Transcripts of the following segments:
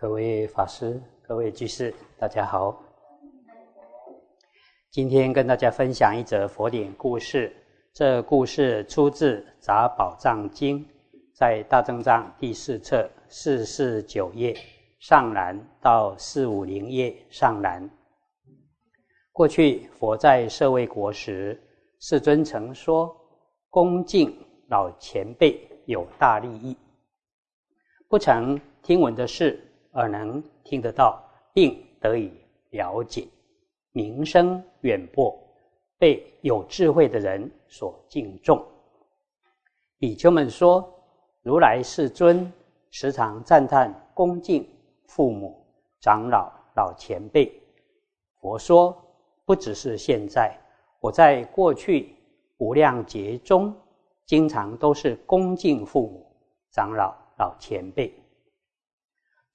各位法师、各位居士，大家好。今天跟大家分享一则佛典故事。这故事出自《杂宝藏经》，在大正藏第四册四四九页上栏到四五零页上栏。过去佛在舍卫国时，世尊曾说：“恭敬老前辈有大利益。”不曾听闻的事。而能听得到，并得以了解，名声远播，被有智慧的人所敬重。比丘们说：“如来世尊时常赞叹恭敬父母、长老、老前辈。”佛说：“不只是现在，我在过去无量劫中，经常都是恭敬父母、长老、老前辈。”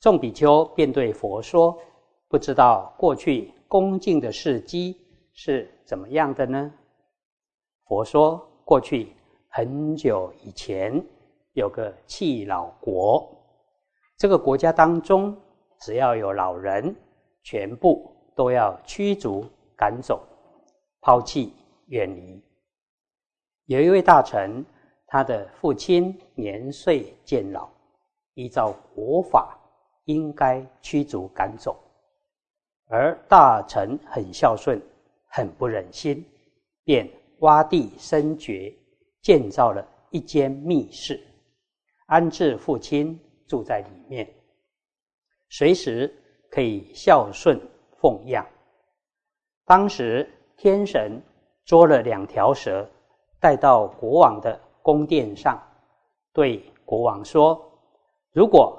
众比丘便对佛说：“不知道过去恭敬的事迹是怎么样的呢？”佛说：“过去很久以前，有个弃老国，这个国家当中，只要有老人，全部都要驱逐赶走，抛弃远离。有一位大臣，他的父亲年岁渐老，依照国法。”应该驱逐赶走，而大臣很孝顺，很不忍心，便挖地深掘，建造了一间密室，安置父亲住在里面，随时可以孝顺奉养。当时天神捉了两条蛇，带到国王的宫殿上，对国王说：“如果。”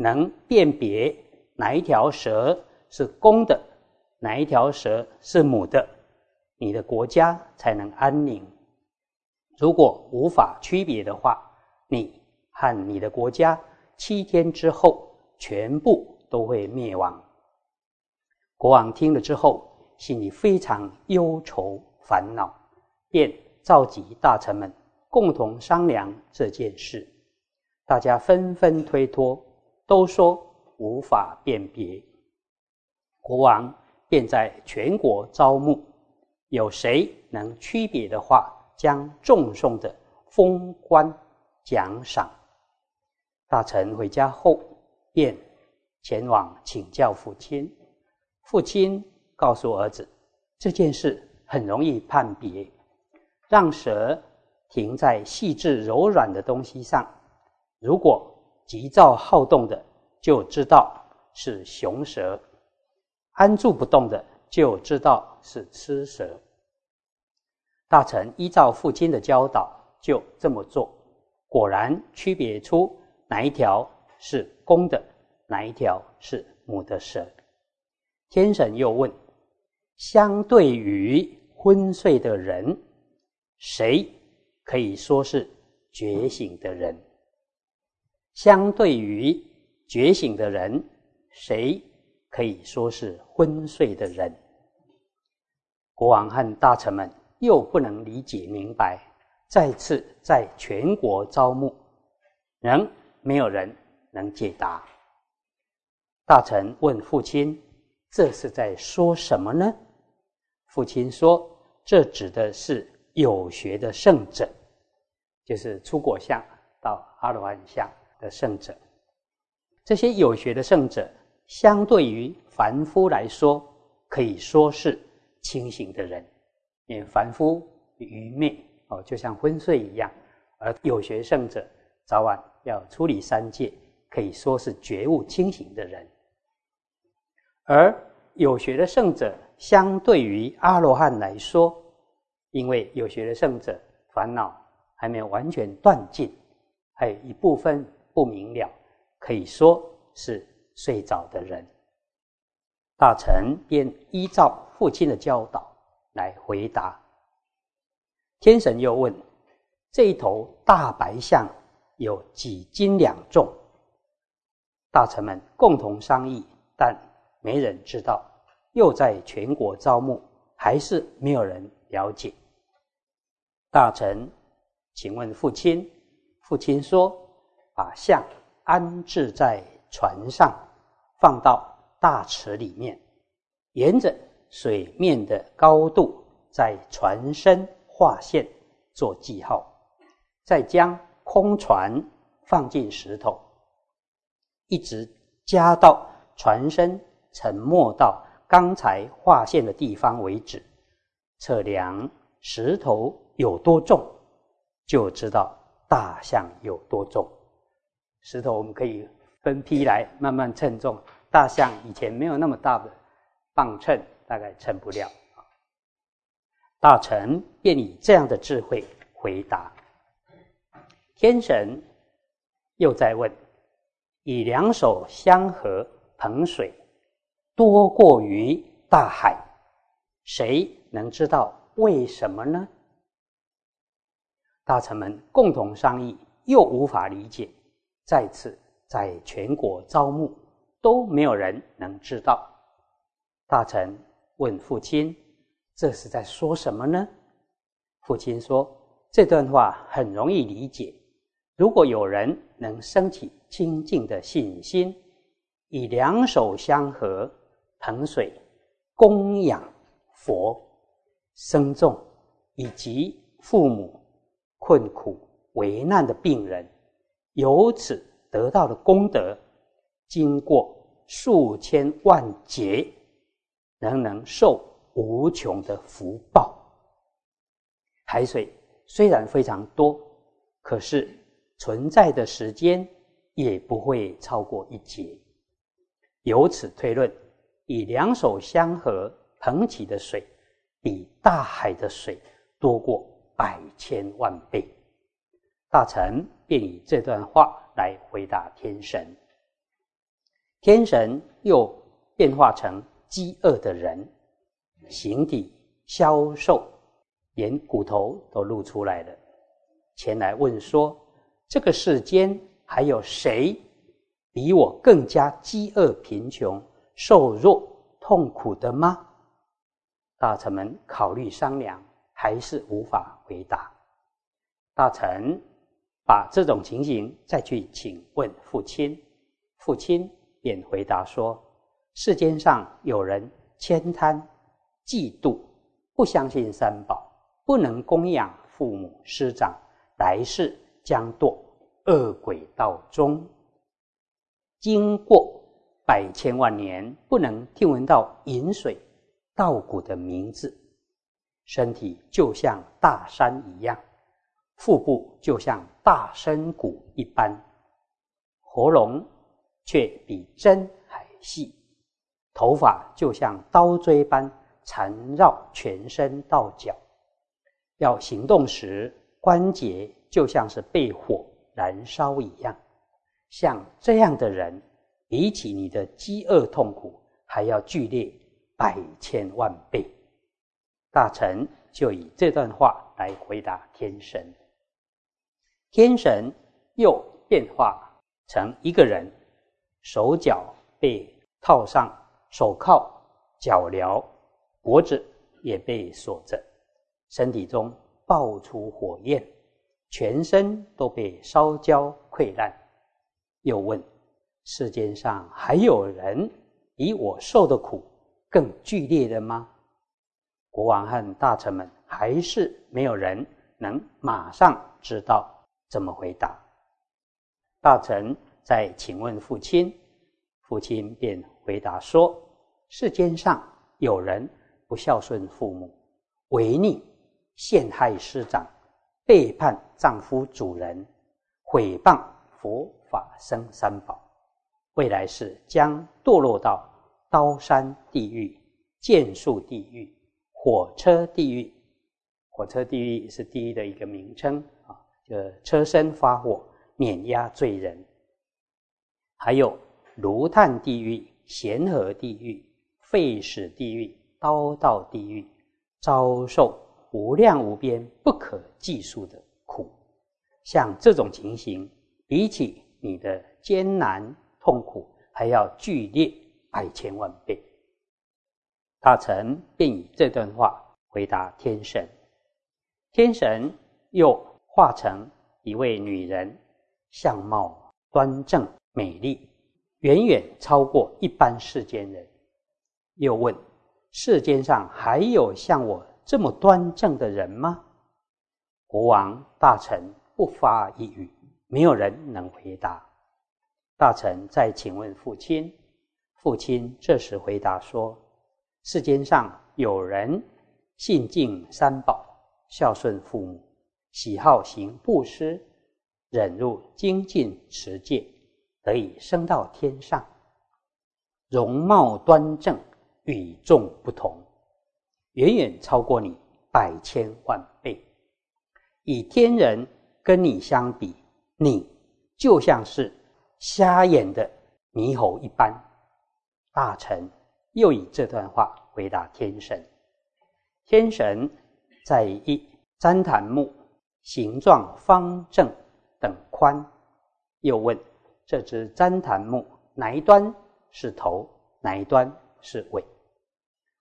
能辨别哪一条蛇是公的，哪一条蛇是母的，你的国家才能安宁。如果无法区别的话，你和你的国家七天之后全部都会灭亡。国王听了之后，心里非常忧愁烦恼，便召集大臣们共同商量这件事。大家纷纷推脱。都说无法辨别，国王便在全国招募，有谁能区别的话，将重送的封官奖赏。大臣回家后，便前往请教父亲。父亲告诉儿子，这件事很容易判别，让蛇停在细致柔软的东西上，如果。急躁好动的，就知道是雄蛇；安住不动的，就知道是雌蛇。大臣依照父亲的教导，就这么做，果然区别出哪一条是公的，哪一条是母的蛇。天神又问：相对于昏睡的人，谁可以说是觉醒的人？相对于觉醒的人，谁可以说是昏睡的人？国王和大臣们又不能理解明白，再次在全国招募，仍没有人能解答。大臣问父亲：“这是在说什么呢？”父亲说：“这指的是有学的圣者，就是出果相到阿罗汉相。”的圣者，这些有学的圣者，相对于凡夫来说，可以说是清醒的人。因为凡夫愚昧哦，就像昏睡一样；而有学圣者，早晚要处理三界，可以说是觉悟清醒的人。而有学的圣者，相对于阿罗汉来说，因为有学的圣者烦恼还没有完全断尽，还有一部分。不明了，可以说是睡着的人。大臣便依照父亲的教导来回答。天神又问：“这一头大白象有几斤两重？”大臣们共同商议，但没人知道。又在全国招募，还是没有人了解。大臣请问父亲，父亲说。把象安置在船上，放到大池里面，沿着水面的高度，在船身画线做记号，再将空船放进石头，一直加到船身沉没到刚才画线的地方为止，测量石头有多重，就知道大象有多重。石头我们可以分批来慢慢称重，大象以前没有那么大的磅秤，大概称不了。大臣便以这样的智慧回答。天神又在问：以两手相合捧水，多过于大海，谁能知道为什么呢？大臣们共同商议，又无法理解。再次在全国招募，都没有人能知道。大臣问父亲：“这是在说什么呢？”父亲说：“这段话很容易理解。如果有人能升起清净的信心，以两手相合捧水供养佛僧众，以及父母困苦为难的病人。”由此得到的功德，经过数千万劫，仍能受无穷的福报。海水虽然非常多，可是存在的时间也不会超过一劫。由此推论，以两手相合捧起的水，比大海的水多过百千万倍。大臣便以这段话来回答天神。天神又变化成饥饿的人，形体消瘦，连骨头都露出来了，前来问说：这个世间还有谁比我更加饥饿、贫穷、瘦弱、痛苦的吗？大臣们考虑商量，还是无法回答。大臣。把这种情形再去请问父亲，父亲便回答说：世间上有人悭贪、嫉妒，不相信三宝，不能供养父母师长，来世将堕恶鬼道中。经过百千万年，不能听闻到饮水、稻谷的名字，身体就像大山一样。腹部就像大深谷一般，喉咙却比针还细，头发就像刀锥般缠绕全身到脚。要行动时，关节就像是被火燃烧一样。像这样的人，比起你的饥饿痛苦还要剧烈百千万倍。大臣就以这段话来回答天神。天神又变化成一个人，手脚被套上手铐、脚镣，脖子也被锁着，身体中爆出火焰，全身都被烧焦溃烂。又问：世间上还有人比我受的苦更剧烈的吗？国王和大臣们还是没有人能马上知道。怎么回答？大臣再请问父亲，父亲便回答说：世间上有人不孝顺父母，违逆、陷害师长，背叛丈夫、主人，毁谤佛法僧三宝，未来世将堕落到刀山地狱、剑树地狱、火车地狱。火车地狱是地狱的一个名称。的车身发火，碾压罪人；还有炉炭地狱、咸河地狱、沸屎地狱、刀道地狱，遭受无量无边、不可计数的苦。像这种情形，比起你的艰难痛苦，还要剧烈百千万倍。大臣便以这段话回答天神，天神又。化成一位女人，相貌端正美丽，远远超过一般世间人。又问：世间上还有像我这么端正的人吗？国王大臣不发一语，没有人能回答。大臣再请问父亲，父亲这时回答说：世间上有人信敬三宝，孝顺父母，喜好行布施，忍入精进持戒，得以升到天上，容貌端正。与众不同，远远超过你百千万倍。以天人跟你相比，你就像是瞎眼的猕猴一般。大臣又以这段话回答天神。天神在一旃檀木，形状方正等宽，又问：这只旃檀木哪一端是头，哪一端？是尾。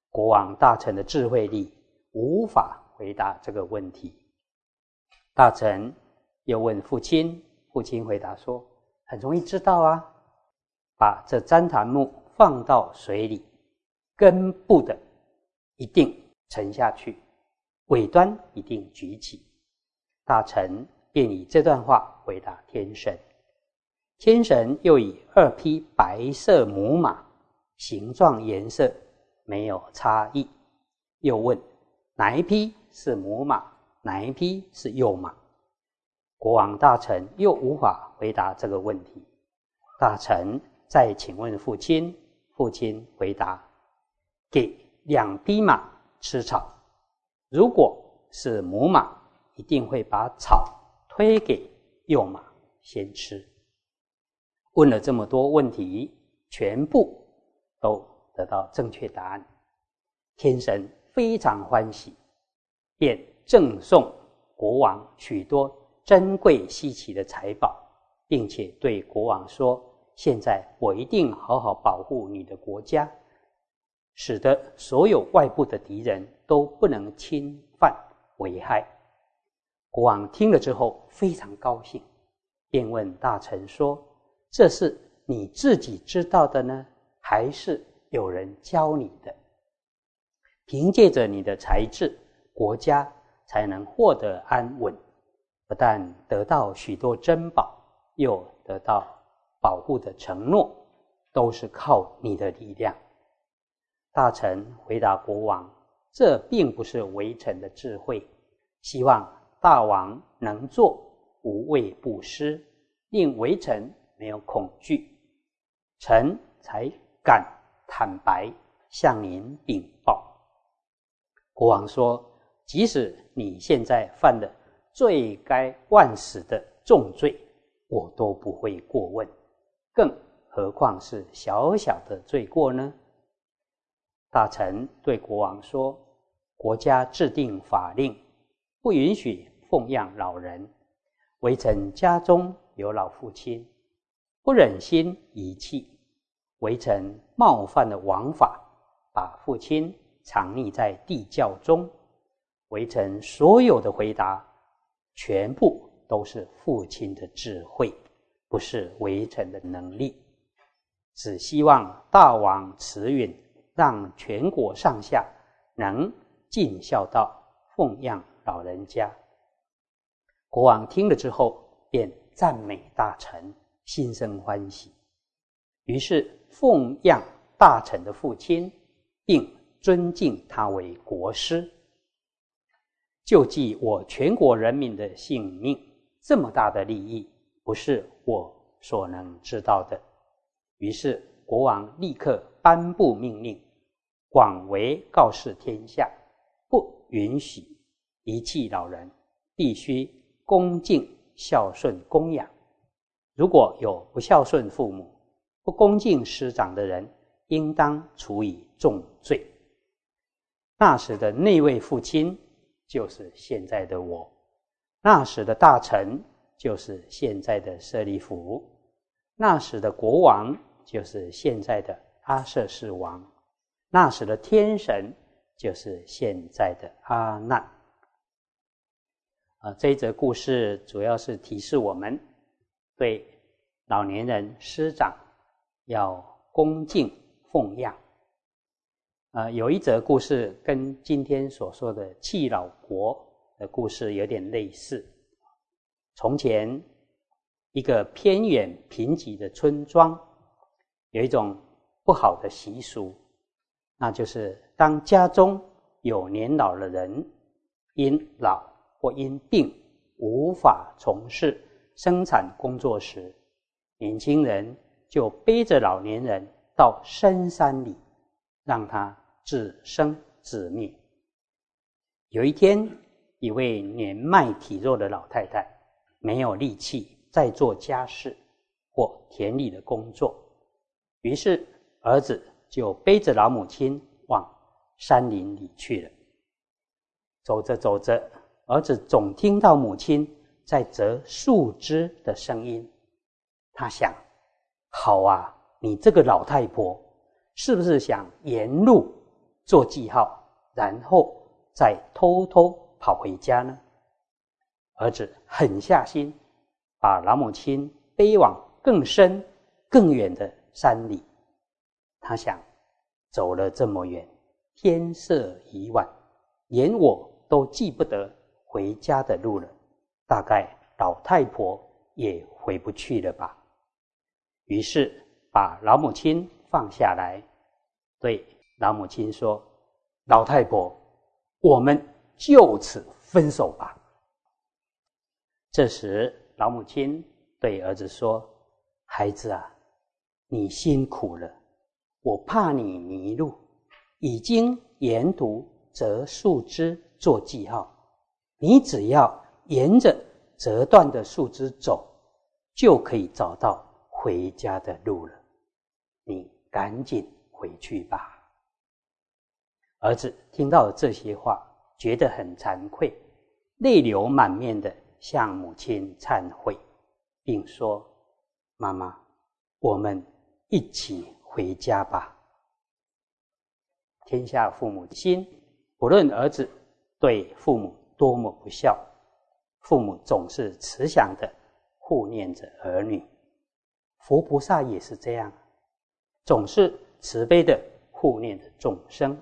国王大臣的智慧力无法回答这个问题。大臣又问父亲，父亲回答说：“很容易知道啊，把这旃檀木放到水里，根部的一定沉下去，尾端一定举起。”大臣便以这段话回答天神。天神又以二匹白色母马。形状、颜色没有差异，又问哪一匹是母马，哪一匹是幼马？国王大臣又无法回答这个问题。大臣再请问父亲，父亲回答：给两匹马吃草，如果是母马，一定会把草推给幼马先吃。问了这么多问题，全部。都得到正确答案，天神非常欢喜，便赠送国王许多珍贵稀奇的财宝，并且对国王说：“现在我一定好好保护你的国家，使得所有外部的敌人都不能侵犯危害。”国王听了之后非常高兴，便问大臣说：“这是你自己知道的呢？”还是有人教你的，凭借着你的才智，国家才能获得安稳，不但得到许多珍宝，又得到保护的承诺，都是靠你的力量。大臣回答国王：“这并不是围城的智慧，希望大王能做无畏布施，令微臣没有恐惧，臣才。”敢坦白向您禀报。国王说：“即使你现在犯的罪该万死的重罪，我都不会过问，更何况是小小的罪过呢？”大臣对国王说：“国家制定法令，不允许奉养老人。微臣家中有老父亲，不忍心遗弃。”微臣冒犯了王法，把父亲藏匿在地窖中。微臣所有的回答，全部都是父亲的智慧，不是微臣的能力。只希望大王慈允，让全国上下能尽孝道，奉养老人家。国王听了之后，便赞美大臣，心生欢喜。于是奉养大臣的父亲，并尊敬他为国师，救济我全国人民的性命。这么大的利益，不是我所能知道的。于是国王立刻颁布命令，广为告示天下：不允许遗弃老人，必须恭敬孝顺供养。如果有不孝顺父母，不恭敬师长的人，应当处以重罪。那时的那位父亲，就是现在的我；那时的大臣，就是现在的舍利弗；那时的国王，就是现在的阿舍世王；那时的天神，就是现在的阿难。啊，这一则故事主要是提示我们，对老年人师长。要恭敬奉养。啊，有一则故事跟今天所说的弃老国的故事有点类似。从前，一个偏远贫瘠的村庄，有一种不好的习俗，那就是当家中有年老的人因老或因病无法从事生产工作时，年轻人就背着老年人到深山里，让他。自生自灭。有一天，一位年迈体弱的老太太没有力气再做家事或田里的工作，于是儿子就背着老母亲往山林里去了。走着走着，儿子总听到母亲在折树枝的声音。他想：好啊，你这个老太婆，是不是想沿路？做记号，然后再偷偷跑回家呢？儿子狠下心，把老母亲背往更深、更远的山里。他想，走了这么远，天色已晚，连我都记不得回家的路了，大概老太婆也回不去了吧。于是把老母亲放下来，对。老母亲说：“老太婆，我们就此分手吧。”这时，老母亲对儿子说：“孩子啊，你辛苦了，我怕你迷路，已经沿途折树枝做记号。你只要沿着折断的树枝走，就可以找到回家的路了。你赶紧回去吧。”儿子听到这些话，觉得很惭愧，泪流满面的向母亲忏悔，并说：“妈妈，我们一起回家吧。”天下父母心，不论儿子对父母多么不孝，父母总是慈祥的护念着儿女。佛菩萨也是这样，总是慈悲的护念着众生。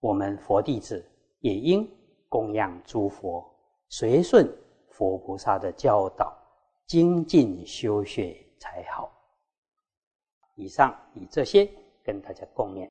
我们佛弟子也应供养诸佛，随顺佛菩萨的教导，精进修学才好。以上以这些跟大家共勉。